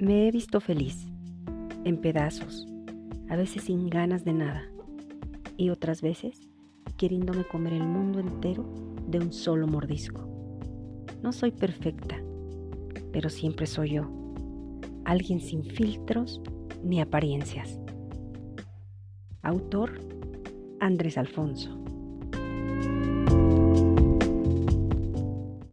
Me he visto feliz, en pedazos, a veces sin ganas de nada, y otras veces queriéndome comer el mundo entero de un solo mordisco. No soy perfecta, pero siempre soy yo, alguien sin filtros ni apariencias. Autor Andrés Alfonso.